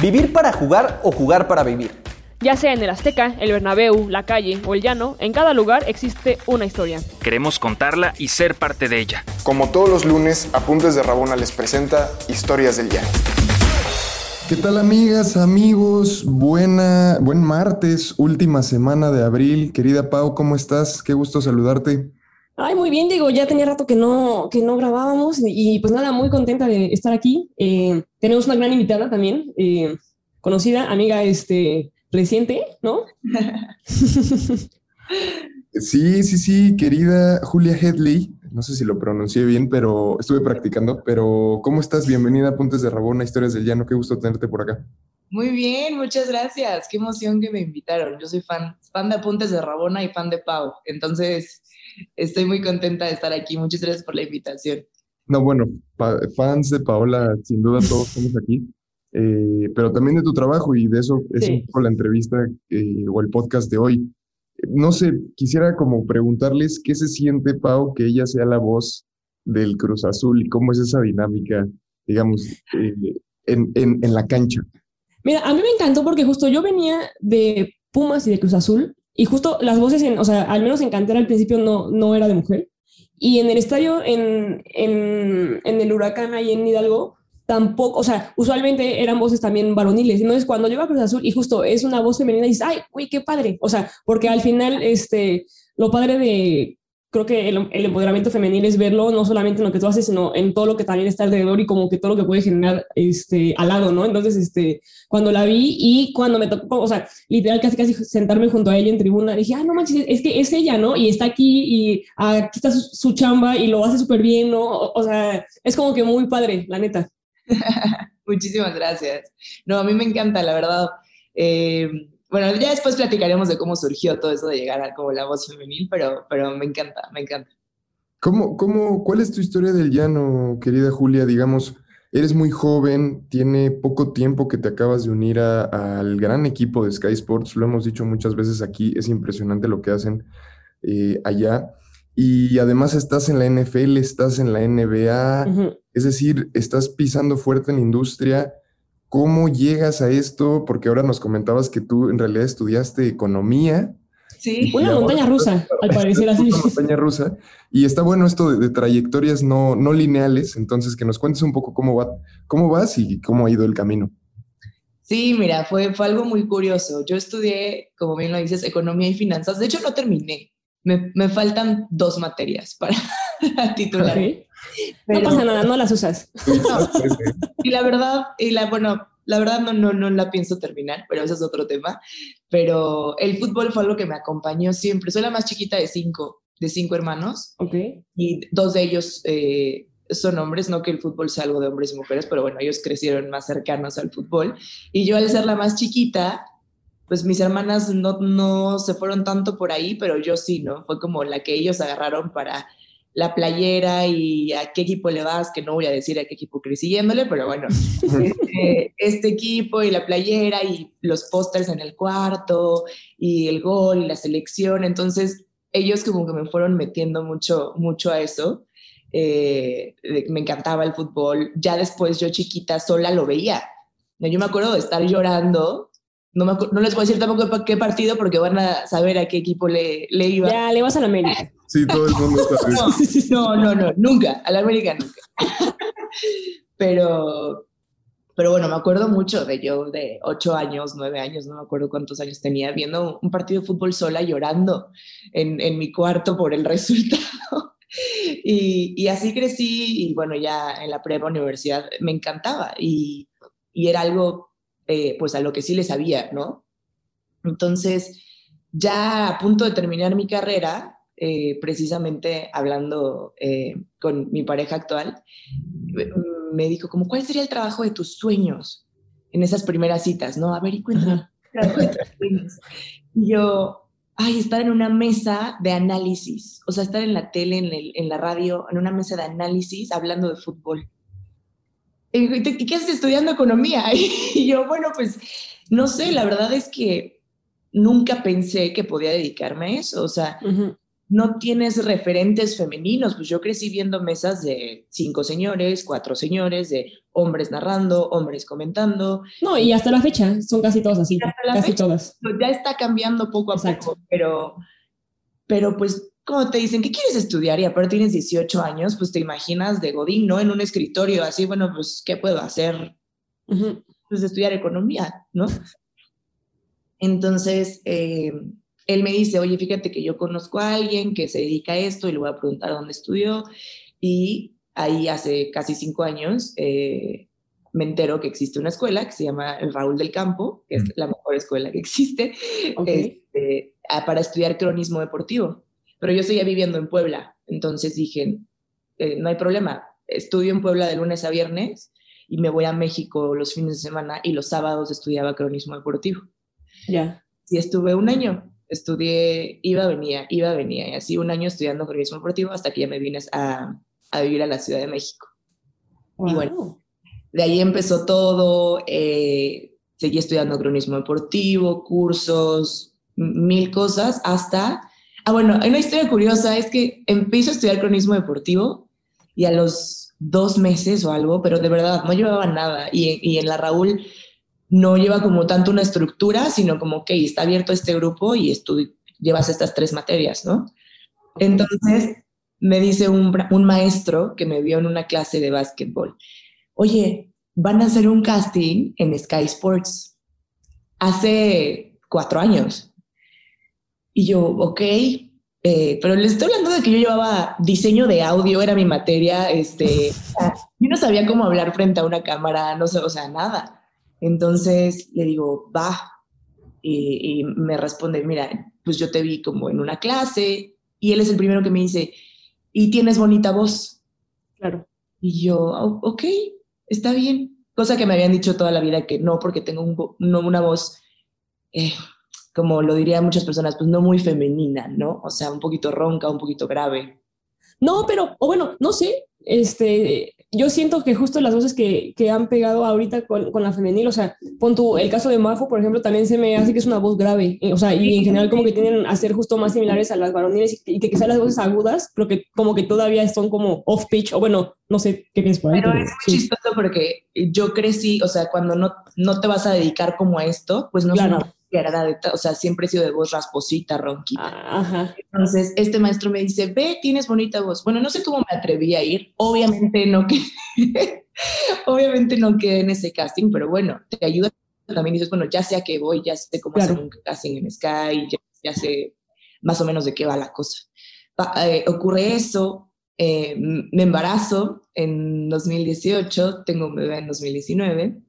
Vivir para jugar o jugar para vivir. Ya sea en el Azteca, el Bernabéu, la calle o el llano, en cada lugar existe una historia. Queremos contarla y ser parte de ella. Como todos los lunes, Apuntes de Rabona les presenta Historias del Llano. ¿Qué tal amigas, amigos? Buena, buen martes, última semana de abril. Querida Pau, ¿cómo estás? Qué gusto saludarte. Ay, muy bien, digo, ya tenía rato que no, que no grabábamos y pues nada, muy contenta de estar aquí. Eh, tenemos una gran invitada también, eh, conocida, amiga este, reciente, ¿no? sí, sí, sí, querida Julia Headley, no sé si lo pronuncié bien, pero estuve practicando, pero ¿cómo estás? Bienvenida a Puntes de Rabona, Historias del Llano, qué gusto tenerte por acá. Muy bien, muchas gracias, qué emoción que me invitaron. Yo soy fan, fan de Apuntes de Rabona y fan de Pau, entonces estoy muy contenta de estar aquí. Muchas gracias por la invitación. No, bueno, fans de Paola, sin duda todos estamos aquí, eh, pero también de tu trabajo y de eso es un poco la entrevista eh, o el podcast de hoy. No sé, quisiera como preguntarles qué se siente, Pau, que ella sea la voz del Cruz Azul y cómo es esa dinámica, digamos, eh, en, en, en la cancha. Mira, a mí me encantó porque justo yo venía de Pumas y de Cruz Azul y justo las voces, en, o sea, al menos en Cantera al principio no, no era de mujer. Y en el estadio, en, en, en el Huracán ahí en Hidalgo, tampoco, o sea, usualmente eran voces también varoniles. Entonces, cuando lleva Cruz Azul y justo es una voz femenina, dices, ay, uy, qué padre. O sea, porque al final, este, lo padre de, creo que el, empoderamiento femenil es verlo no solamente en lo que tú haces, sino en todo lo que también está alrededor y como que todo lo que puede generar este, al lado, ¿no? Entonces, este, cuando la vi y cuando me tocó, o sea, literal casi casi sentarme junto a ella en tribuna, dije, ah, no manches, es que es ella, ¿no? Y está aquí y aquí está su, chamba y lo hace súper bien, ¿no? O, sea, es como que muy padre, la neta. Muchísimas gracias. No, a mí me encanta, la verdad. Eh, bueno, ya después platicaremos de cómo surgió todo eso de llegar a como la voz femenil, pero, pero me encanta, me encanta. ¿Cómo, cómo, ¿Cuál es tu historia del llano, querida Julia? Digamos, eres muy joven, tiene poco tiempo que te acabas de unir al gran equipo de Sky Sports, lo hemos dicho muchas veces aquí, es impresionante lo que hacen eh, allá. Y además estás en la NFL, estás en la NBA, es decir, estás pisando fuerte en la industria. ¿Cómo llegas a esto? Porque ahora nos comentabas que tú en realidad estudiaste economía. Sí, una montaña rusa, al parecer así. Una montaña rusa. Y está bueno esto de, trayectorias no, no, lineales, entonces que nos cuentes un poco cómo, va, cómo vas y cómo ha ido el camino. Sí, mira, fue, fue algo muy curioso. Yo estudié, como bien lo dices, economía y finanzas. De hecho, no terminé. Me, me faltan dos materias para titular no pasa nada, no las usas. y la verdad, y la, bueno, la verdad no, no, no la pienso terminar, pero eso es otro tema. Pero el fútbol fue algo que me acompañó siempre. Soy la más chiquita de cinco, de cinco hermanos. Ok. Y dos de ellos eh, son hombres, no que el fútbol sea algo de hombres y mujeres, pero bueno, ellos crecieron más cercanos al fútbol. Y yo al ser la más chiquita, pues mis hermanas no, no se fueron tanto por ahí, pero yo sí, ¿no? Fue como la que ellos agarraron para la playera y a qué equipo le vas, que no voy a decir a qué equipo crecí yéndole, pero bueno, este, este, equipo y la playera y los pósters en el cuarto y el gol y la selección, entonces ellos como que me fueron metiendo mucho, mucho a eso. Eh, me encantaba el fútbol. Ya después yo chiquita sola lo veía. Yo me acuerdo de estar llorando no, no, les voy a decir tampoco qué partido porque van a saber a qué equipo le, le iba. Ya, le vas a la América. Sí, todo el mundo está no, no, no, nunca, a la América nunca. pero, pero bueno, me acuerdo mucho de yo de ocho años, nueve años, no me acuerdo cuántos años tenía, viendo un partido de fútbol sola llorando en, en mi cuarto por el resultado. y, y, así crecí y bueno, ya en la prepa universidad me encantaba y, y era algo eh, pues a lo que sí le sabía, ¿no? Entonces, ya a punto de terminar mi carrera, eh, precisamente hablando eh, con mi pareja actual, me dijo como, ¿cuál sería el trabajo de tus sueños en esas primeras citas? ¿No? A ver, y cuéntame. Y yo, ay, estar en una mesa de análisis, o sea, estar en la tele, en, en la radio, en una mesa de análisis hablando de fútbol. ¿Y qué haces estudiando economía? Y yo, bueno, pues no sé, la verdad es que nunca pensé que podía dedicarme a eso. O sea, no tienes referentes femeninos. Pues yo crecí viendo mesas de cinco señores, cuatro señores, de hombres narrando, hombres comentando. No, y hasta la fecha son casi todas así, casi todas. Pues ya está cambiando poco a poco, pero, pero pues como te dicen, ¿qué quieres estudiar? Y aparte tienes 18 años, pues te imaginas de Godín, ¿no? En un escritorio, así, bueno, pues, ¿qué puedo hacer? Pues estudiar economía, ¿no? Entonces, eh, él me dice, oye, fíjate que yo conozco a alguien que se dedica a esto y le voy a preguntar dónde estudió. Y ahí hace casi cinco años eh, me entero que existe una escuela que se llama el Raúl del Campo, que es la mejor escuela que existe, este, para estudiar cronismo deportivo. Pero yo seguía viviendo en Puebla, entonces dije, eh, no hay problema, estudio en Puebla de lunes a viernes y me voy a México los fines de semana y los sábados estudiaba cronismo deportivo. Ya. Y estuve un año estudié, iba, venía, iba, venía, y así un año estudiando periodismo deportivo hasta que ya me vine a, a vivir a la Ciudad de México. Y bueno, de ahí empezó todo, eh, seguí estudiando cronismo deportivo, cursos, mil cosas, hasta, ah, bueno, hay una historia curiosa, es que empiezo a estudiar cronismo deportivo y a los dos meses o algo, pero de verdad no llevaba nada, y, y en la Raúl no lleva como tanto una estructura, sino como, que está abierto este grupo y llevas estas tres materias, ¿no? Entonces me dice un, un, maestro que me vio en una clase de básquetbol, oye, van a hacer un casting en Sky Sports hace cuatro años. Y yo, ok, eh, pero les estoy hablando de que yo llevaba diseño de audio, era mi materia, este, yo no sabía cómo hablar frente a una cámara, no sé, o sea, nada. Entonces le digo, va. Y, me responde, mira, pues yo te vi como en una clase y él es el primero que me dice, y tienes bonita voz. Claro. Y yo, ok, está bien. Cosa que me habían dicho toda la vida que no, porque tengo un, no, una voz, eh, como lo dirían muchas personas, pues no muy femenina, ¿no? O sea, un poquito ronca, un poquito grave. No, pero, o bueno, no sé, este, yo siento que justo las voces que, que han pegado ahorita con, con, la femenil, o sea, pon tu, el caso de Majo, por ejemplo, también se me hace que es una voz grave, eh, o sea, y en general como que tienen a ser justo más similares a las varoniles y que quizás las voces agudas, pero que como que todavía son como off pitch, o bueno, no sé qué piensas por ahí. Pero, es muy chistoso porque yo crecí, o sea, cuando no, no te vas a dedicar como a esto, pues no claro o sea, siempre he sido de voz rasposita, ronquita. Ajá. Entonces, este maestro me dice, ve, tienes bonita voz. Bueno, no sé cómo me atreví a ir, obviamente no que obviamente no quedé en ese casting, pero bueno, te ayuda también dices, bueno, ya sé a qué voy, ya sé cómo hacer un casting en Sky, ya, sé más o menos de qué va la cosa. Eh, ocurre eso, eh, me embarazo en 2018, tengo un bebé en 2019.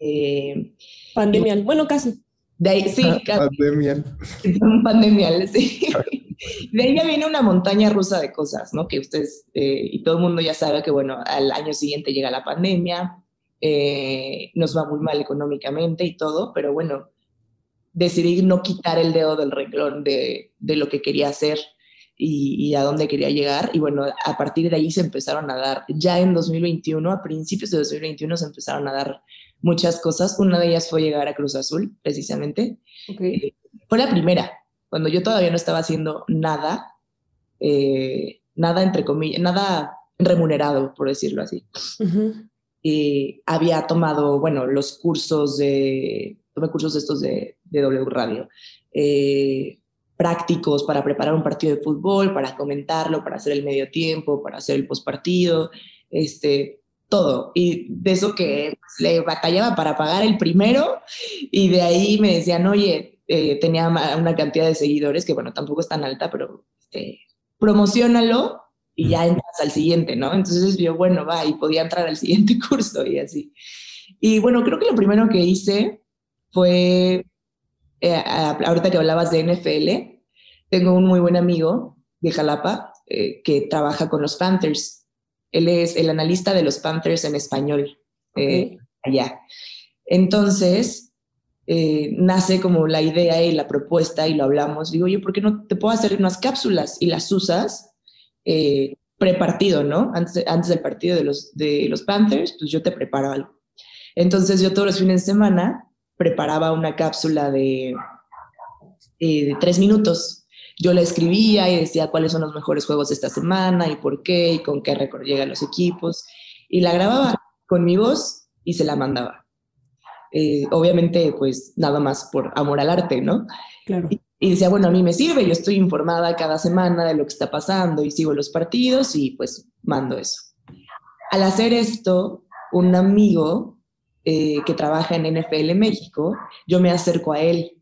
Eh, Pandemia, bueno, casi. De ahí, sí, pandemial. Pandemial, sí. De ahí ya viene una montaña rusa de cosas, ¿no? Que ustedes eh, y todo el mundo ya sabe que, bueno, al año siguiente llega la pandemia, eh, nos va muy mal económicamente y todo, pero bueno, decidí no quitar el dedo del renglón de, de lo que quería hacer y, y, a dónde quería llegar. Y bueno, a partir de ahí se empezaron a dar, ya en 2021, a principios de 2021 se empezaron a dar muchas cosas. Una de ellas fue llegar a Cruz Azul, precisamente. Okay. fue la primera, cuando yo todavía no estaba haciendo nada, eh, nada entre comillas, nada remunerado, por decirlo así. y había tomado, bueno, los cursos de, tomé cursos estos de, de W Radio, eh, prácticos para preparar un partido de fútbol, para comentarlo, para hacer el medio tiempo, para hacer el postpartido, este, todo. Y de eso que pues, le batallaba para pagar el primero y de ahí me decían, oye, eh, tenía una cantidad de seguidores que, bueno, tampoco es tan alta, pero este, promocionalo y ya entras al siguiente, ¿no? Entonces yo, bueno, va, y podía entrar al siguiente curso y así. Y bueno, creo que lo primero que hice fue, eh, ahorita que hablabas de NFL, tengo un muy buen amigo de Jalapa eh, que trabaja con los Panthers él es el analista de los Panthers en español eh, allá. Entonces, eh, nace como la idea y la propuesta y lo hablamos. Digo, yo, ¿por qué no te puedo hacer unas cápsulas y las usas eh, prepartido, ¿no? Antes, antes del partido de los, de los Panthers, pues yo te preparo algo. Entonces, yo todos los fines de semana preparaba una cápsula de, de tres minutos yo la escribía y decía cuáles son los mejores juegos de esta semana y por qué y con qué récord llegan los equipos. Y la grababa con mi voz y se la mandaba. Eh, obviamente, pues nada más por amor al arte, ¿no? Claro. Y, y decía, bueno, a mí me sirve, yo estoy informada cada semana de lo que está pasando y sigo los partidos y pues mando eso. Al hacer esto, un amigo eh, que trabaja en NFL México, yo me acerco a él.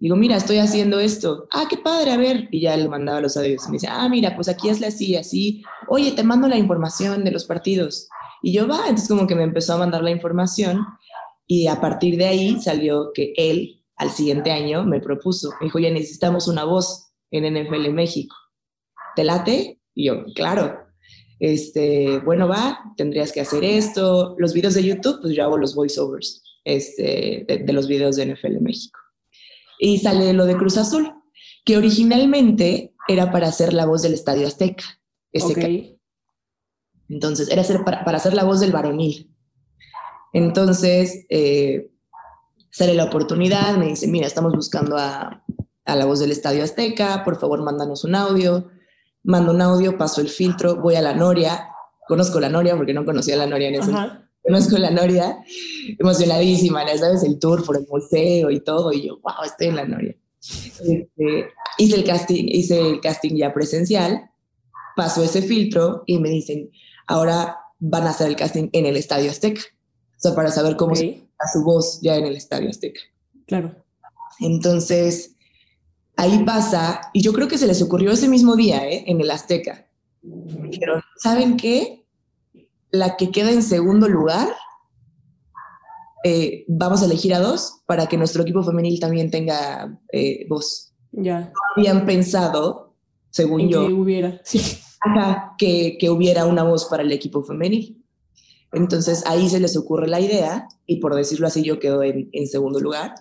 Digo, mira, estoy haciendo esto. Ah, qué padre, a ver. Y ya le mandaba los audios. Me dice, ah, mira, pues aquí es así, así. Oye, te mando la información de los partidos. Y yo, va, entonces como que me empezó a mandar la información y a partir de ahí salió que él al siguiente año me propuso, me dijo, ya necesitamos una voz en NFL México. ¿Te late? Y yo, claro. Este, bueno, va, tendrías que hacer esto. Los videos de YouTube, pues yo hago los voiceovers este, de, de los videos de NFL México. Y sale lo de Cruz Azul, que originalmente era para hacer la voz del Estadio Azteca. Ese entonces, era ser para, para hacer la voz del varonil. Entonces, eh, sale la oportunidad, me dice, mira, estamos buscando a, a la voz del Estadio Azteca, por favor, mándanos un audio. Mando un audio, paso el filtro, voy a la Noria, conozco la Noria porque no conocía la Noria en ese Ajá. Conozco la Noria, emocionadísima, ya sabes, el tour por el museo y todo, y yo, wow, estoy en la Noria. Este, hice el casting, hice el casting ya presencial, paso ese filtro y me dicen, ahora van a hacer el casting en el Estadio Azteca, o sea, para saber cómo Ok. se escucha su voz ya en el Estadio Azteca. Claro. Entonces, ahí pasa, y yo creo que se les ocurrió ese mismo día, ¿eh? en el Azteca. Dijeron, ¿saben qué? La que queda en segundo lugar, eh, vamos a elegir a dos para que nuestro equipo femenil también tenga eh, voz. Ya. Habían pensado, según En yo, que hubiera. Sí. ajá, que, que hubiera una voz para el equipo femenil. Entonces ahí se les ocurre la idea y por decirlo así yo quedo en, en segundo lugar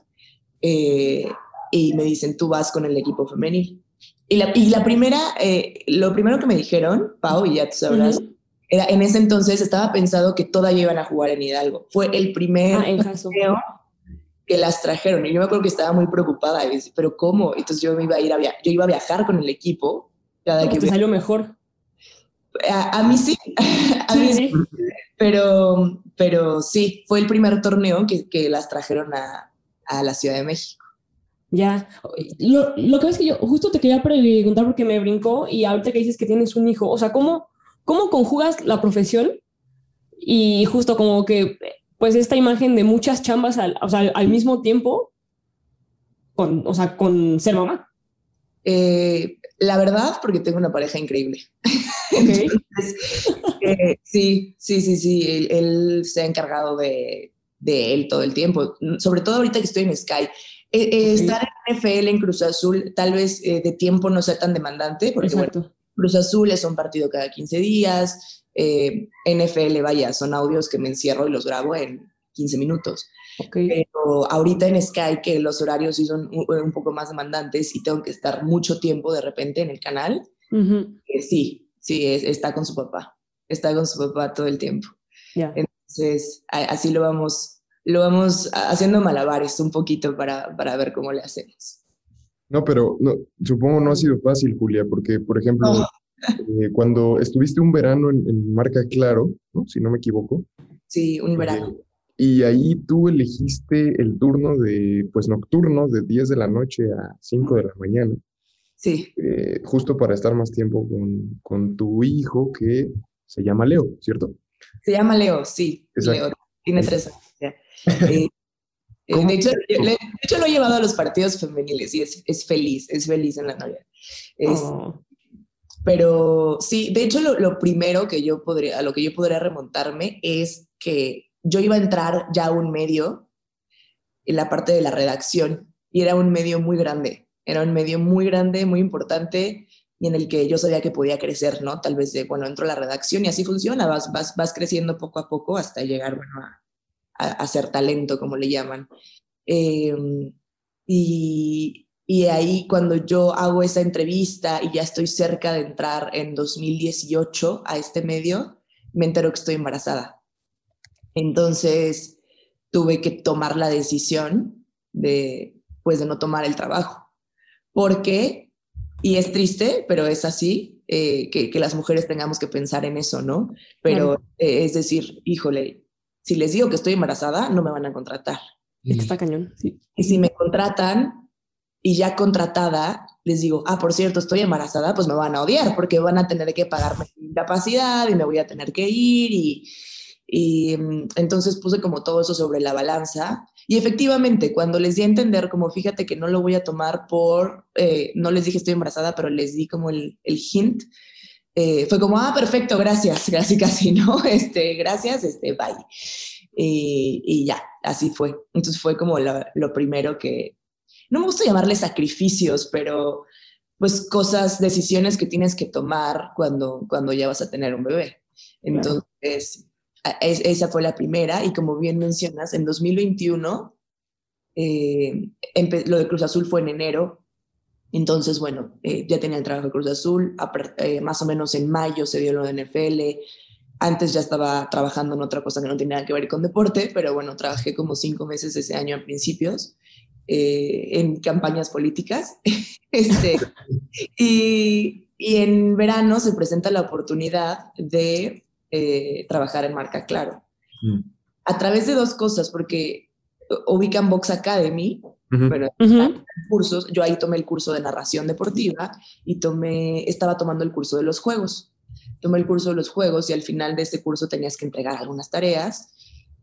eh, y me dicen tú vas con el equipo femenil. Y la, y la primera, eh, lo primero que me dijeron, Pau, y ya tú sabrás. Era, en ese entonces estaba pensado que todas iban a jugar en Hidalgo. Fue el primer Ah, torneo que las trajeron. Y yo me acuerdo que estaba muy preocupada. Y pero ¿cómo? Entonces yo me iba a ir a via- yo iba a viajar con el equipo. Cada que te salió mejor. a, a mí sí, a Sí, mí sí. pero, pero sí, fue el primer torneo que, que las trajeron a, a la Ciudad de México. Ya. Lo, lo que es que yo justo te quería preguntar porque me brincó y ahorita que dices que tienes un hijo, o sea, ¿cómo, cómo conjugas la profesión y justo como que, pues, esta imagen de muchas chambas al, o sea, al mismo tiempo, con, o sea, con ser mamá? Eh, la verdad, porque tengo una pareja increíble. Entonces, eh, sí, sí, sí, sí, él, él se ha encargado de, de él todo el tiempo, sobre todo ahorita que estoy en Sky. Eh. Estar en NFL en Cruz Azul tal vez de tiempo no sea tan demandante, porque bueno. Cruz Azul es un partido cada 15 días, eh, NFL, vaya, son audios que me encierro y los grabo en 15 minutos. Ok. Pero ahorita en Sky, que los horarios sí son un, un poco más demandantes y tengo que estar mucho tiempo de repente en el canal, eh, sí, sí, es- está con su papá, está con su papá todo el tiempo. Ya. Entonces, a- así lo vamos, lo vamos haciendo malabares un poquito para, para ver cómo le hacemos. No, pero no, supongo no ha sido fácil, Julia, porque, por ejemplo, eh, cuando estuviste un verano en, en Marca Claro, ¿no? Si no me equivoco, Sí, un verano. eh, y ahí tú elegiste el turno de, pues, nocturno, de 10 de la noche a 5 de la mañana, Sí, eh, justo para estar más tiempo con, con tu hijo que se llama Leo, ¿cierto? se llama Leo, sí, Exacto. Leo, tiene tres años. de, hecho, de hecho, lo he llevado a los partidos femeniles y es, es feliz, es feliz en la novia. Es- Oh, Pero sí, de hecho, lo, lo primero que yo podría, a lo que yo podría remontarme es que yo iba a entrar ya a un medio en la parte de la redacción y era un medio muy grande, era un medio muy grande, muy importante y en el que yo sabía que podía crecer, ¿no? Tal vez de, bueno, entro a la redacción y así funciona, vas, vas, vas creciendo poco a poco hasta llegar, bueno, a, a, ser talento, como le llaman. Eh, y, y ahí cuando yo hago esa entrevista y ya estoy cerca de entrar en 2018 a este medio, me entero que estoy embarazada. Entonces tuve que tomar la decisión de, pues, de no tomar el trabajo. Porque y es triste, pero es así, eh, que, que, las mujeres tengamos que pensar en eso, ¿no? Pero Claro. eh, es decir, híjole, si les digo que estoy embarazada, no me van a contratar. Es que está cañón. Sí. Y si me contratan y ya contratada, les digo, ah, por cierto, estoy embarazada, pues me van a odiar porque van a tener que pagarme mi incapacidad y me voy a tener que ir. Y, y mm, entonces puse como todo eso sobre la balanza. Y efectivamente, cuando les di a entender, como fíjate que no lo voy a tomar por, eh, no les dije estoy embarazada, pero les di como el, el hint, eh, fue como, ah, perfecto, gracias, casi, casi, ¿no? Este, gracias, este, bye. Y, y ya, así fue. Entonces fue como lo primero que, no me gusta llamarle sacrificios, pero pues cosas, decisiones que tienes que tomar cuando, cuando ya vas a tener un bebé. Entonces, es- esa fue la primera y como bien mencionas, en 2021, eh, lo de Cruz Azul fue en enero. Entonces, bueno, eh, ya tenía el trabajo de Cruz Azul, eh, más o menos en mayo se dio lo de NFL, antes ya estaba trabajando en otra cosa que no tenía nada que ver con deporte, pero bueno, trabajé como cinco meses ese año a principios eh, en campañas políticas. este, y, y en verano se presenta la oportunidad de trabajar en Marca Claro. Mm. A través de dos cosas, porque ubican Box Academy, Ujú. bueno, Ujú. cursos, yo ahí tomé el curso de narración deportiva y tomé, estaba tomando el curso de los juegos. Tomé el curso de los juegos y al final de ese curso tenías que entregar algunas tareas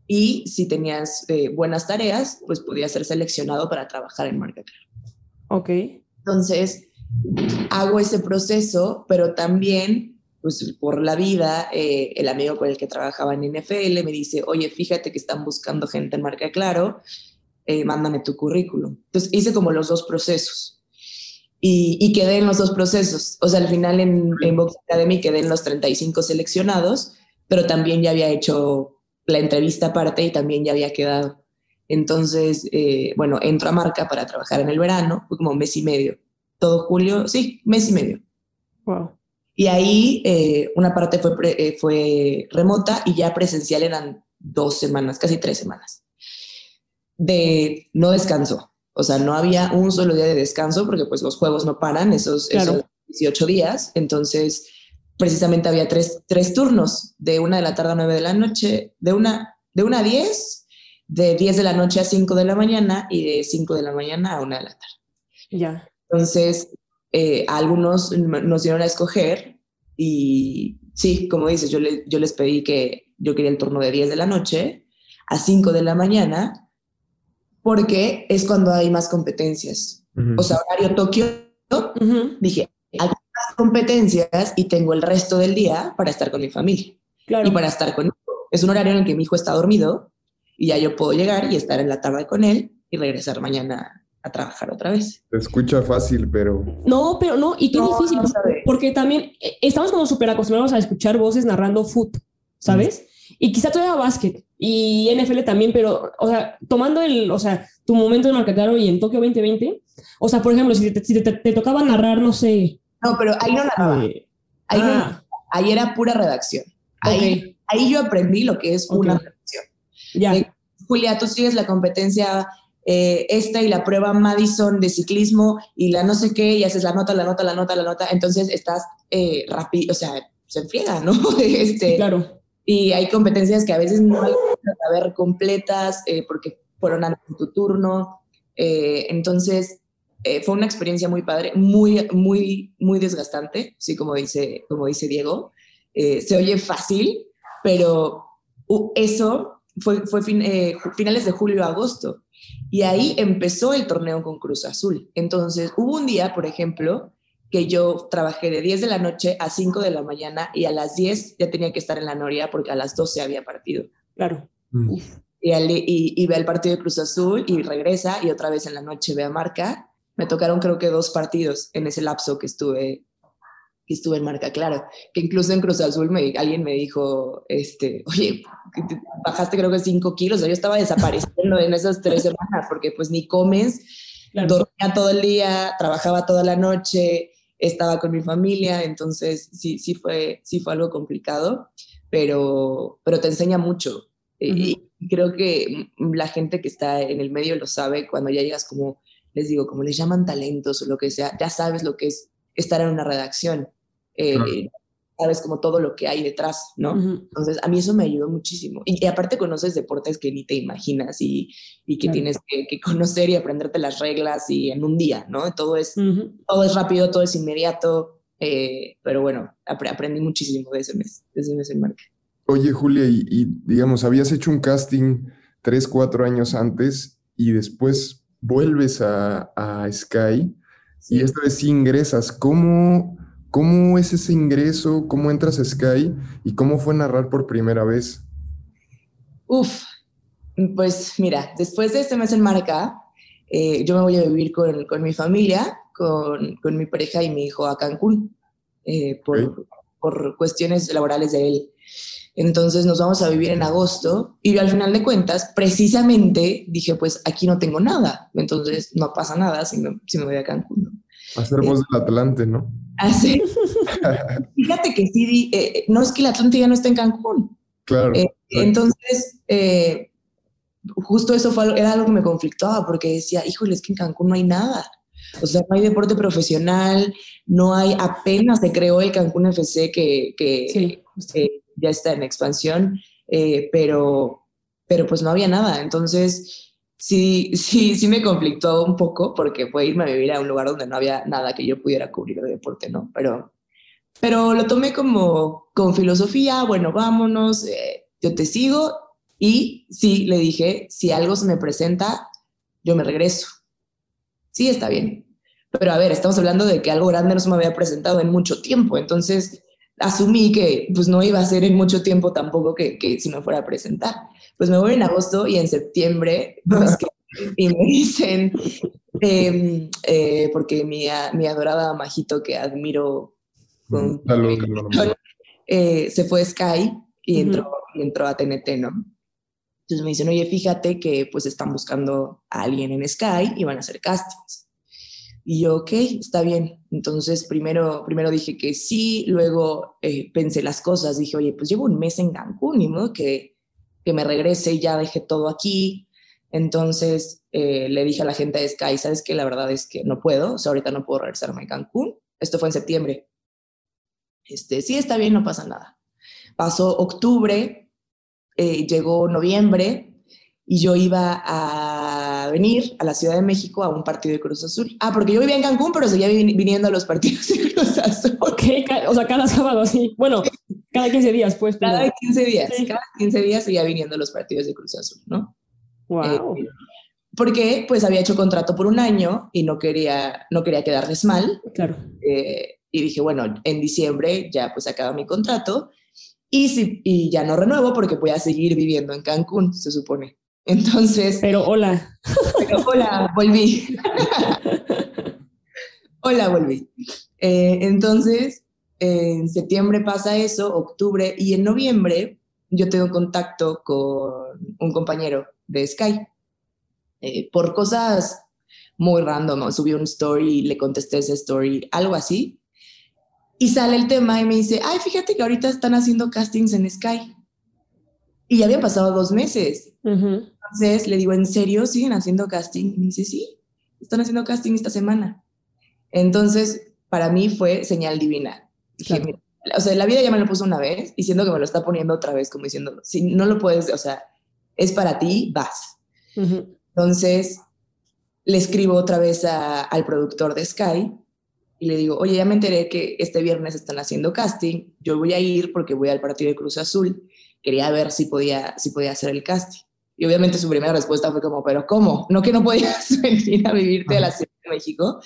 y si tenías eh, buenas tareas, pues podías ser seleccionado para trabajar en marca Claro. Ok. Entonces, hago ese proceso, pero también, pues por la vida, eh, el amigo con el que trabajaba en NFL me dice, oye, fíjate que están buscando gente en Marca Claro, eh, mándame tu currículum. Entonces, hice como los dos procesos. Y, y quedé en los dos procesos. O sea, al final en, en Box Academy quedé en los 35 seleccionados, pero también ya había hecho la entrevista aparte y también ya había quedado. Entonces, eh, bueno, entro a marca para trabajar en el verano, fue como un mes y medio. Todo julio, sí, mes y medio. Wow. Y ahí eh, una parte fue, pre- eh, fue remota y ya presencial eran dos semanas, casi tres semanas. De no descanso. O sea, no había un solo día de descanso porque pues los juegos no paran esos, Claro. esos 18 días. Entonces, precisamente había tres, tres turnos, de una de la tarde a nueve de la noche, de una, de una a 10, de 10 de la noche a 5 de la mañana y de 5 de la mañana a una de la tarde. Ya. Entonces, eh, a algunos nos dieron a escoger y sí, como dices, yo, le- yo les pedí que yo quería el turno de 10 de la noche a 5 de la mañana porque es cuando hay más competencias. Ujú. O sea, horario Tokio, Ujú. dije, hay más competencias y tengo el resto del día para estar con mi familia Claro. y para estar conmigo. Es un horario en el que mi hijo está dormido y ya yo puedo llegar y estar en la tarde con él y regresar mañana a trabajar otra vez. Se escucha fácil, pero No, pero no, y qué No, difícil, no porque también eh, estamos como súper acostumbrados a escuchar voces narrando foot, ¿sabes? Y quizá todavía básquet y NFL también, pero, o sea, tomando el, o sea, tu momento en Marcataro y en Tokio 2020, o sea, por ejemplo, si te, si te- te tocaba narrar, no sé, No, pero ahí no narraba. eh, Ahí, no- ah, ahí era pura redacción. Ahí, ok, ahí yo aprendí lo que es Ok. una redacción. ya, de- Julia, tú sigues la competencia eh, esta y la prueba Madison de ciclismo y la no sé qué, y haces la nota, la nota, la nota, la nota. Entonces estás eh, rápido, o sea, se enfriega, ¿no? este, claro, Y hay competencias que a veces no hay que saber completas eh, porque fueron antes de tu turno. Eh, entonces, eh, fue una experiencia muy padre, muy, muy, muy desgastante, sí, como dice, como dice Diego. Se oye fácil, pero uh, eso fue, fue finales de julio a agosto. Y ahí empezó el torneo con Cruz Azul. Entonces, hubo un día, por ejemplo, que yo trabajé de 10 de la noche a 5 de la mañana y a las 10 ya tenía que estar en la Noria porque a las 12 había partido. claro. Mm. Y, al- y, y ve el partido de Cruz Azul y regresa y otra vez en la noche ve a Marca. Me tocaron creo que dos partidos en ese lapso que estuve que estuve en Marca, claro. Que incluso en Cruz Azul me, alguien me dijo, este, oye, bajaste creo que 5 kilos. O sea, yo estaba desapareciendo en esas tres semanas porque pues ni comes, claro. dormía todo el día, trabajaba toda la noche, estaba con mi familia, entonces sí, sí fue, sí fue algo complicado, pero, pero te enseña mucho. Y- Y creo que la gente que está en el medio lo sabe cuando ya llegas como, les digo, como les llaman talentos o lo que sea, ya sabes lo que es estar en una redacción. Eh, Claro. Sabes como todo lo que hay detrás, ¿no? Ujú. Entonces, a mí eso me ayudó muchísimo. Y, y aparte conoces deportes que ni te imaginas y, y que Claro. tienes que, que conocer y aprenderte las reglas y en un día, ¿no? Todo es, Ujú. todo es rápido, todo es inmediato. eh, pero bueno, apre- aprendí muchísimo de ese mes, de ese mes en marca. Oye, Julia, y, y, digamos, habías hecho un casting tres, cuatro años antes y después vuelves a, a Sky y esta vez sí ingresas. ¿Cómo, cómo es ese ingreso? ¿Cómo entras a Sky? ¿Y cómo fue narrar por primera vez? Uf, pues mira, después de este mes en marca, eh, yo me voy a vivir con, con mi familia, con, con mi pareja y mi hijo a Cancún, eh, por, Ok. por cuestiones laborales de él. Entonces nos vamos a vivir en agosto y yo al final de cuentas, precisamente dije, pues aquí no tengo nada, entonces no pasa nada si me, si me voy a Cancún. ¿No? Hacer voz del Atlante, ¿no? Así. Fíjate que sí, di- eh, no es que el Atlante ya no está en Cancún, Claro. Eh, entonces, eh, justo eso fue, algo- era algo que me conflictaba porque decía, híjole, es que en Cancún no hay nada. O sea, no hay deporte profesional, no hay, apenas se creó el Cancún FC que, que Sí, eh, ya está en expansión, eh, pero, pero pues no había nada. Entonces, sí, sí, sí me conflictó un poco porque fue irme a vivir a un lugar donde no había nada que yo pudiera cubrir de deporte, ¿no? Pero, pero lo tomé como con filosofía, bueno, vámonos, eh, yo te sigo y sí, le dije, si algo se me presenta, yo me regreso. Sí, está bien. Pero a ver, estamos hablando de que algo grande no se me había presentado en mucho tiempo, entonces asumí que pues no iba a ser en mucho tiempo tampoco que, que si me fuera a presentar. Pues me voy en agosto y en septiembre me escriben y me dicen, em, eh, porque mi, a- mi adorada Majito que admiro con hermano. corazón, eh, se fue a Sky y entró, y entró a TNT, ¿no? Entonces me dicen, oye, fíjate que pues están buscando a alguien en Sky y van a hacer castings. Y yo, ok, está bien. Entonces primero, primero dije que sí, luego eh, pensé las cosas, dije, oye, pues llevo un mes en Cancún, y modo que, que me regrese y ya dejé todo aquí. Entonces eh, le dije a la gente de Sky, ¿sabes qué? La verdad es que no puedo, o sea, ahorita no puedo regresarme a Cancún. Esto fue en septiembre. Este, sí, está bien, no pasa nada. Pasó octubre, eh, llegó noviembre y yo iba a venir a la Ciudad de México a un partido de Cruz Azul. Ah, porque yo vivía en Cancún, pero seguía vin- viniendo a los partidos de Cruz Azul. Ok, o sea, cada sábado así. Bueno, cada 15 días, pues. pero- Cada 15 días, Sí. cada 15 días seguía viniendo a los partidos de Cruz Azul, ¿no? Wow. Eh, porque pues había hecho contrato por un año y no quería, no quería quedarles mal. claro. eh, y dije, bueno, en diciembre ya pues acaba mi contrato y, si, y ya no renuevo porque voy a seguir viviendo en Cancún, se supone. Entonces, Pero hola. pero, hola, volví. hola, volví. Eh, entonces, en septiembre pasa eso, octubre y en noviembre yo tengo contacto con un compañero de Sky. Eh, por cosas muy random, subí un story le contesté ese story, algo así. Y sale el tema y me dice, ay, fíjate que ahorita están haciendo castings en Sky. Y ya habían pasado dos meses. Ujú. Entonces le digo, ¿en serio siguen haciendo casting? Y me dice, sí, están haciendo casting esta semana. Entonces, para mí fue señal divina. Dije, Claro. "Mira, o sea, la vida ya me lo puso una vez y siento que me lo está poniendo otra vez, como diciendo, si no lo puedes, o sea, es para ti, vas. Ujú. Entonces, le escribo otra vez a- al productor de Sky y le digo, oye, ya me enteré que este viernes están haciendo casting, yo voy a ir porque voy al partido de Cruz Azul, quería ver si podía, si podía hacer el casting. Y obviamente su primera respuesta fue como, pero ¿cómo? ¿No que no podías venir a vivirte a la Ciudad de México?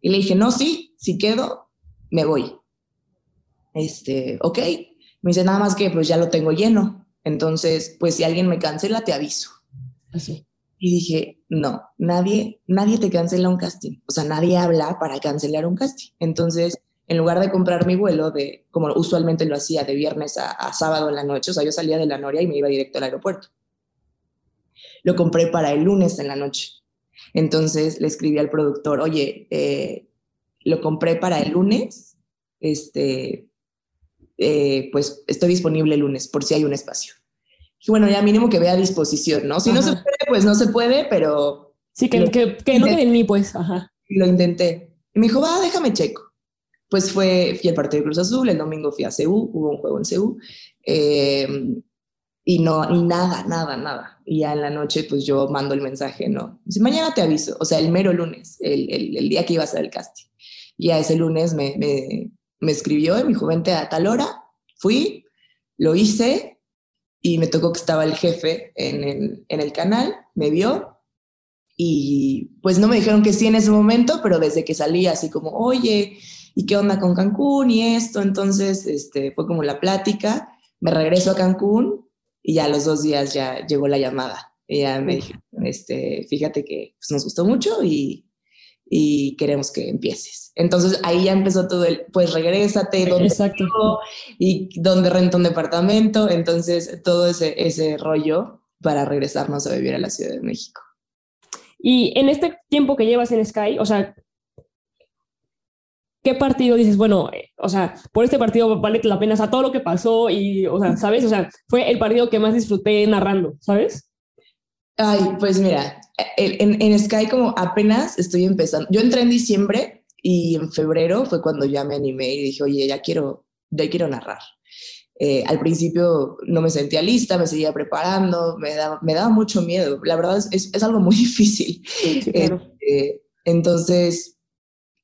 Y le dije, no, sí, si quedo, me voy. Este, ok. Me dice, nada más que pues ya lo tengo lleno. Entonces, pues si alguien me cancela, te aviso. Así. Y dije, no, nadie, nadie te cancela un casting. O sea, nadie habla para cancelar un casting. Entonces, en lugar de comprar mi vuelo de, como usualmente lo hacía, de viernes a, a sábado en la noche, o sea, yo salía de la Noria y me iba directo al aeropuerto. Lo compré para el lunes en la noche. Entonces le escribí al productor, oye, eh, lo compré para el lunes, este, eh, pues estoy disponible el lunes por si hay un espacio. Y bueno, ya mínimo que vea disposición, ¿no? Si no se puede, pues no se puede, pero Sí, que, Lo- que, que no quede en mí, pues. Ajá. lo intenté. Y me dijo, va, déjame checo. pues fue, fui al partido de Cruz Azul, el domingo fui a CU, hubo un juego en CU, eh, y no, y nada, nada, nada. Y ya en la noche, pues yo mando el mensaje, ¿no? Dice, mañana te aviso, o sea, el mero lunes, el, el, el día que iba a hacer el casting. Y ya ese lunes me, me, me escribió y me dijo, vente a tal hora, fui, lo hice, y me tocó que estaba el jefe en el, en el canal, me vio, y pues no me dijeron que sí en ese momento, pero desde que salí así como, oye, ¿y qué onda con Cancún y esto? Entonces, este, fue como la plática, me regreso a Cancún y ya a los dos días ya llegó la llamada. Y ya me dijeron, este, fíjate que pues, nos gustó mucho y, y queremos que empieces. Entonces ahí ya empezó todo el, pues regrésate, ¿dónde Exacto. vivo? y dónde rento un departamento. Entonces todo ese, ese rollo para regresarnos a vivir a la Ciudad de México. Y en este tiempo que llevas en Sky, o sea, ¿qué partido dices, bueno, eh, o sea, por este partido vale la pena, o sea, todo lo que pasó y, o sea, ¿sabes? O sea, fue el partido que más disfruté narrando, ¿sabes? Ay, pues mira, en, en Sky como apenas estoy empezando. Yo entré en diciembre y en febrero fue cuando ya me animé y dije, oye, ya quiero, ya quiero narrar. Eh, al principio no me sentía lista, me seguía preparando, me daba, me daba mucho miedo. La verdad es, es, es algo muy difícil. Sí, claro. Eh, entonces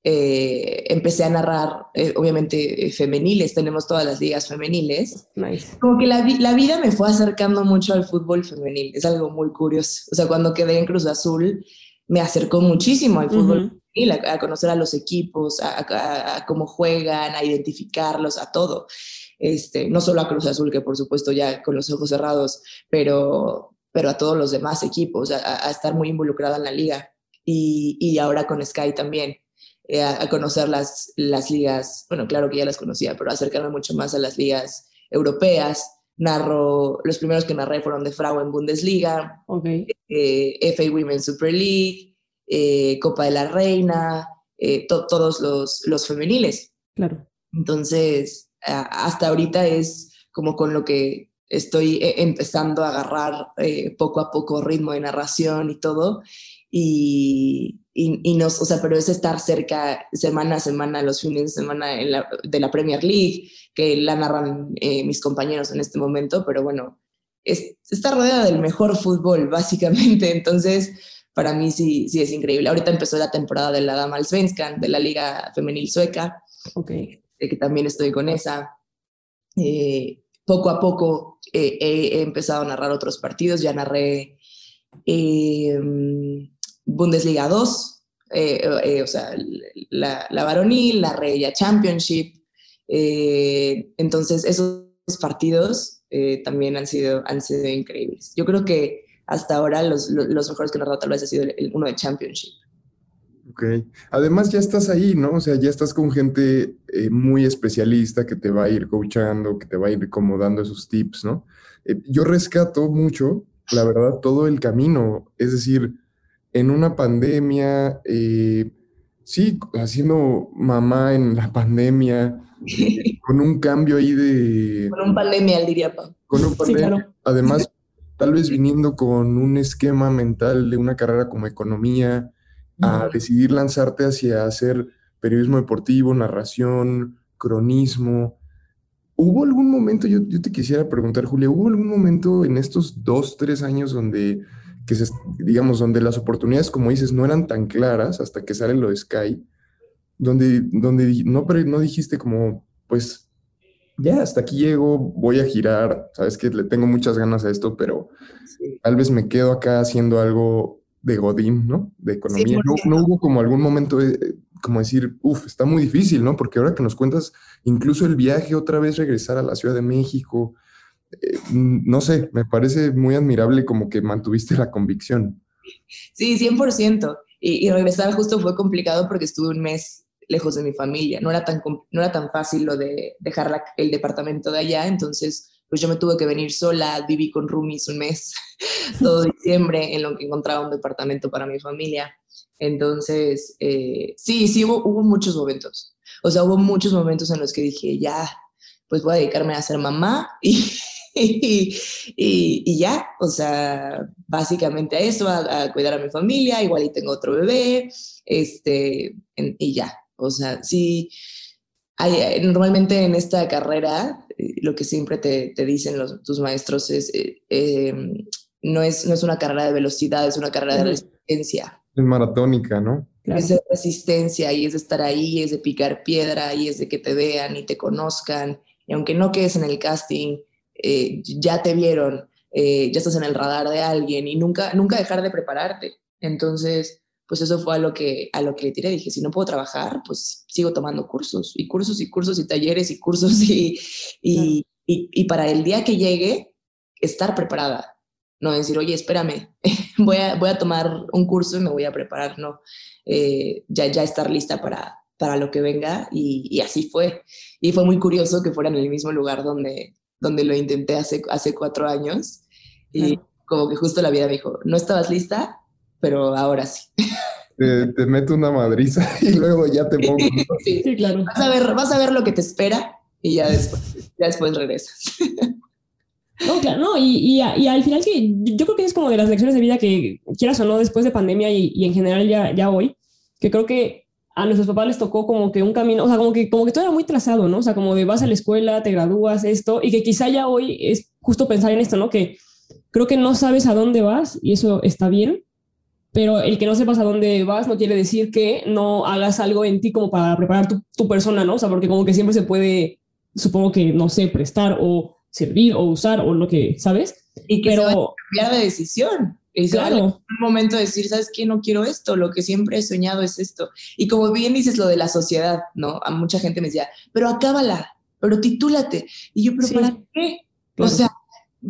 eh, empecé a narrar, eh, obviamente, eh, femeniles, tenemos todas las ligas femeniles. Nice. Como que la, la vida me fue acercando mucho al fútbol femenil, es algo muy curioso. O sea, cuando quedé en Cruz Azul, me acercó muchísimo al fútbol Ujú. femenil, a, a conocer a los equipos, a, a- a cómo juegan, a identificarlos, a todo. Este, no solo a Cruz Azul, que por supuesto ya con los ojos cerrados, pero, pero a todos los demás equipos, a estar muy involucrada en la liga. Y, y ahora con Sky también, eh, a, a conocer las, las ligas, bueno, claro que ya las conocía, pero acercarme mucho más a las ligas europeas. Narro, los primeros que narré fueron de Frauen Bundesliga, Ok. eh, FA Women Super League, eh, Copa de la Reina, eh, to- todos los, los femeniles. Claro. Entonces, hasta ahorita es como con lo que estoy eh, empezando a agarrar eh, poco a poco ritmo de narración y todo. Y, y, y nos, o sea, pero es estar cerca semana a semana, los fines de semana en la- de la Premier League, que la narran eh, mis compañeros en este momento, pero bueno, es, está rodeada del mejor fútbol, básicamente. Entonces, para mí sí, sí es increíble. Ahorita empezó la temporada de la Dama Svenskan, de la Liga Femenil Sueca Ok. eh, que también estoy con esa. Eh, poco a poco eh, he, he empezado a narrar otros partidos, ya narré eh, Bundesliga 2, eh, eh, o sea, la, la varonil, narré ya Championship, eh, entonces esos partidos también han sido, han sido increíbles. Yo creo que hasta ahora los, los, mejores que narrado tal vez ha sido el, uno de Championship. Ok. Además, ya estás ahí, ¿no? O sea, ya estás con gente muy especialista que te va a ir coachando, que te va a ir como dando esos tips, ¿no? Yo rescato mucho, la verdad, todo el camino. Es decir, en una pandemia, eh, sí, haciendo mamá en la pandemia, eh, con un cambio ahí de... Con un pandemia, diría Pau. Con un Sí, pandemia. claro. Además, tal vez viniendo con un esquema mental de una carrera como economía, a decidir lanzarte hacia hacer periodismo deportivo, narración, cronismo. ¿Hubo algún momento, yo, yo te quisiera preguntar, Julia, ¿hubo algún momento en estos dos, tres años donde, que se, digamos, donde las oportunidades, como dices, no eran tan claras hasta que sale lo de Sky, donde, donde no, no dijiste como, pues, ya hasta aquí llego, voy a girar, sabes que le tengo muchas ganas a esto, pero Sí. tal vez me quedo acá haciendo algo de Godín, ¿no? De economía. No, 100%. no hubo como algún momento, eh, como decir, uff, está muy difícil, ¿no? Porque ahora que nos cuentas, incluso el viaje otra vez regresar a la Ciudad de México, eh, no sé, me parece muy admirable como que mantuviste la convicción. Sí, 100%. Y, y regresar justo fue complicado porque estuve un mes lejos de mi familia. No era tan, no era tan fácil lo de dejar el departamento de allá, entonces pues yo me tuve que venir sola, viví con roomies un mes, todo diciembre, en lo que encontraba un departamento para mi familia. Entonces, eh, sí, sí, hubo, hubo muchos momentos. O sea, hubo muchos momentos en los que dije, ya, pues voy a dedicarme a ser mamá y, y, y- y ya, o sea, básicamente a eso, a, a cuidar a mi familia, igual y tengo otro bebé, este, en- y ya, o sea, sí, hay, normalmente en esta carrera, eh, lo que siempre te, te dicen los, tus maestros es, eh, eh, no es, no es una carrera de velocidad, es una carrera de resistencia. Es maratónica, ¿no? Claro. Es de resistencia y es de estar ahí, es de picar piedra y es de que te vean y te conozcan. Y aunque no quedes en el casting, eh, ya te vieron, eh, ya estás en el radar de alguien y nunca, nunca dejar de prepararte. Entonces, pues eso fue a lo, que, a lo que le tiré. Dije, si no puedo trabajar, pues sigo tomando cursos y cursos y cursos y talleres y cursos y, y, y, y para el día que llegue, estar preparada. No decir, oye, espérame, voy a, voy a tomar un curso y me voy a preparar. No, eh, ya, ya estar lista para, para lo que venga y, y, así fue. Y fue muy curioso que fuera en el mismo lugar donde, donde lo intenté hace, hace cuatro años y Claro. como que justo la vida me dijo, no estabas lista, pero ahora sí. Te, te meto una madriza y luego ya te pongo. Sí. Sí, claro. Vas, a ver, vas a ver lo que te espera y ya después, ya después regresas. No, claro, no, y, y, y al final que yo creo que es como de las lecciones de vida que quieras o no después de pandemia y, y en general ya, ya hoy, que creo que a nuestros papás les tocó como que un camino, o sea, como que, como que todo era muy trazado, ¿no? O sea, como de vas a la escuela, te gradúas, esto, y que quizá ya hoy es justo pensar en esto, ¿no? Que creo que no sabes a dónde vas y eso está bien, pero el que no sepas a dónde vas no quiere decir que no hagas algo en ti como para preparar tu, tu persona, ¿no? O sea, porque como que siempre se puede, supongo que, no sé, prestar o servir o usar o lo que, ¿sabes? Y que se va a Pero, cambiar de decisión. Y claro, un momento de decir, ¿sabes qué? No quiero esto, lo que siempre he soñado es esto. Y como bien dices lo de la sociedad, ¿no? A mucha gente me decía, pero acábala, pero titúlate. Y yo, ¿pero Sí. para qué? claro. O sea,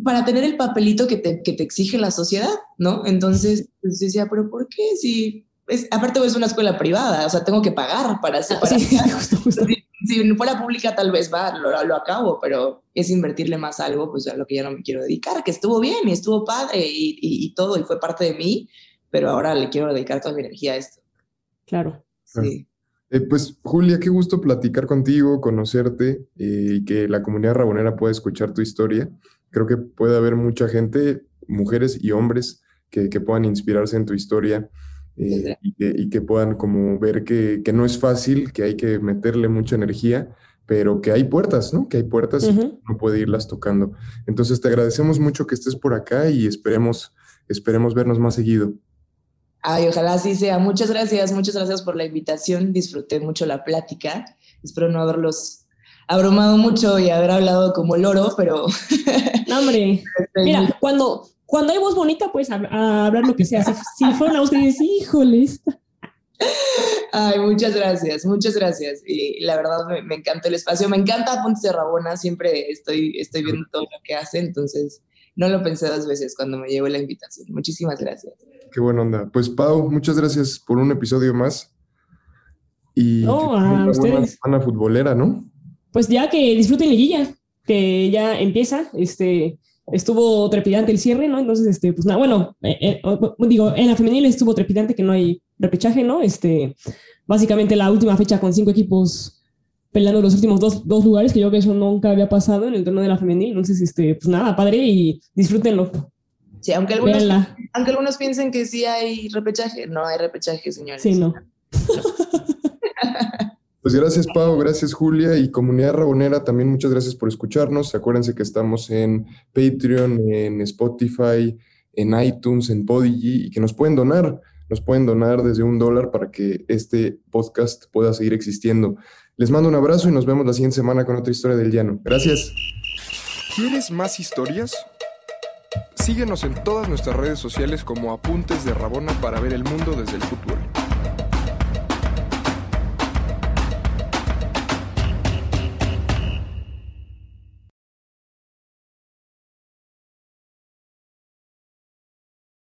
para tener el papelito que te, que te exige la sociedad, ¿no? Entonces, pues decía, ¿pero por qué? Si, es, aparte es una escuela privada, o sea, tengo que pagar para hacer, Ah, sí, justo, justo. Si, fuera pública tal vez va, lo, lo acabo, pero es invertirle más algo, pues a lo que ya no me quiero dedicar, que estuvo bien y estuvo padre y, y, y todo y fue parte de mí, pero ahora le quiero dedicar toda mi energía a esto. Claro. Sí. Eh, pues Julia, qué gusto platicar contigo, conocerte eh, y que la comunidad rabonera pueda escuchar tu historia. Creo que puede haber mucha gente, mujeres y hombres, que, que puedan inspirarse en tu historia eh, y, que, y, que, puedan como ver que, que, no es fácil, que hay que meterle mucha energía, pero que hay puertas, ¿no? Que hay puertas uh -huh. y uno puede irlas tocando. Entonces te agradecemos mucho que estés por acá y esperemos, esperemos vernos más seguido. Ay, ojalá así sea. Muchas gracias, muchas gracias por la invitación. Disfruté mucho la plática. Espero no haberlos abrumado mucho y haber hablado como loro, pero... No, hombre. Mira, cuando, cuando hay voz bonita, puedes hablar lo que sea. Si, si fuera una voz que dices, híjole, esta... Ay, muchas gracias, muchas gracias. Y la verdad me, me encanta el espacio. Me encanta Ponte de Rabona. Siempre estoy, estoy viendo todo lo que hace, entonces no lo pensé dos veces cuando me llegó la invitación. Muchísimas gracias. Qué buena onda. Pues Pau, muchas gracias por un episodio más. Y no, a una ustedes. buena semana futbolera, ¿no? Pues ya que disfruten liguilla, que ya empieza, este estuvo trepidante el cierre, ¿no? Entonces, este, pues nada, bueno, eh, eh, digo, en la femenil estuvo trepidante que no hay repechaje, ¿no? Este, básicamente la última fecha con cinco equipos peleando los últimos dos, dos lugares, que yo creo que eso nunca había pasado en el torneo de la femenil, entonces, este, pues nada, padre y disfrútenlo. Sí, aunque algunos, aunque algunos piensen que sí hay repechaje, no hay repechaje, señores. Sí, no. Pues gracias, Pau, gracias, Julia, y comunidad rabonera, también muchas gracias por escucharnos. Acuérdense que estamos en Patreon, en Spotify, en iTunes, en Podigy, y que nos pueden donar, nos pueden donar desde un dólar para que este podcast pueda seguir existiendo. Les mando un abrazo y nos vemos la siguiente semana con otra historia del llano. Gracias. ¿Quieres más historias? Síguenos en todas nuestras redes sociales como Apuntes de Rabona para ver el mundo desde el fútbol.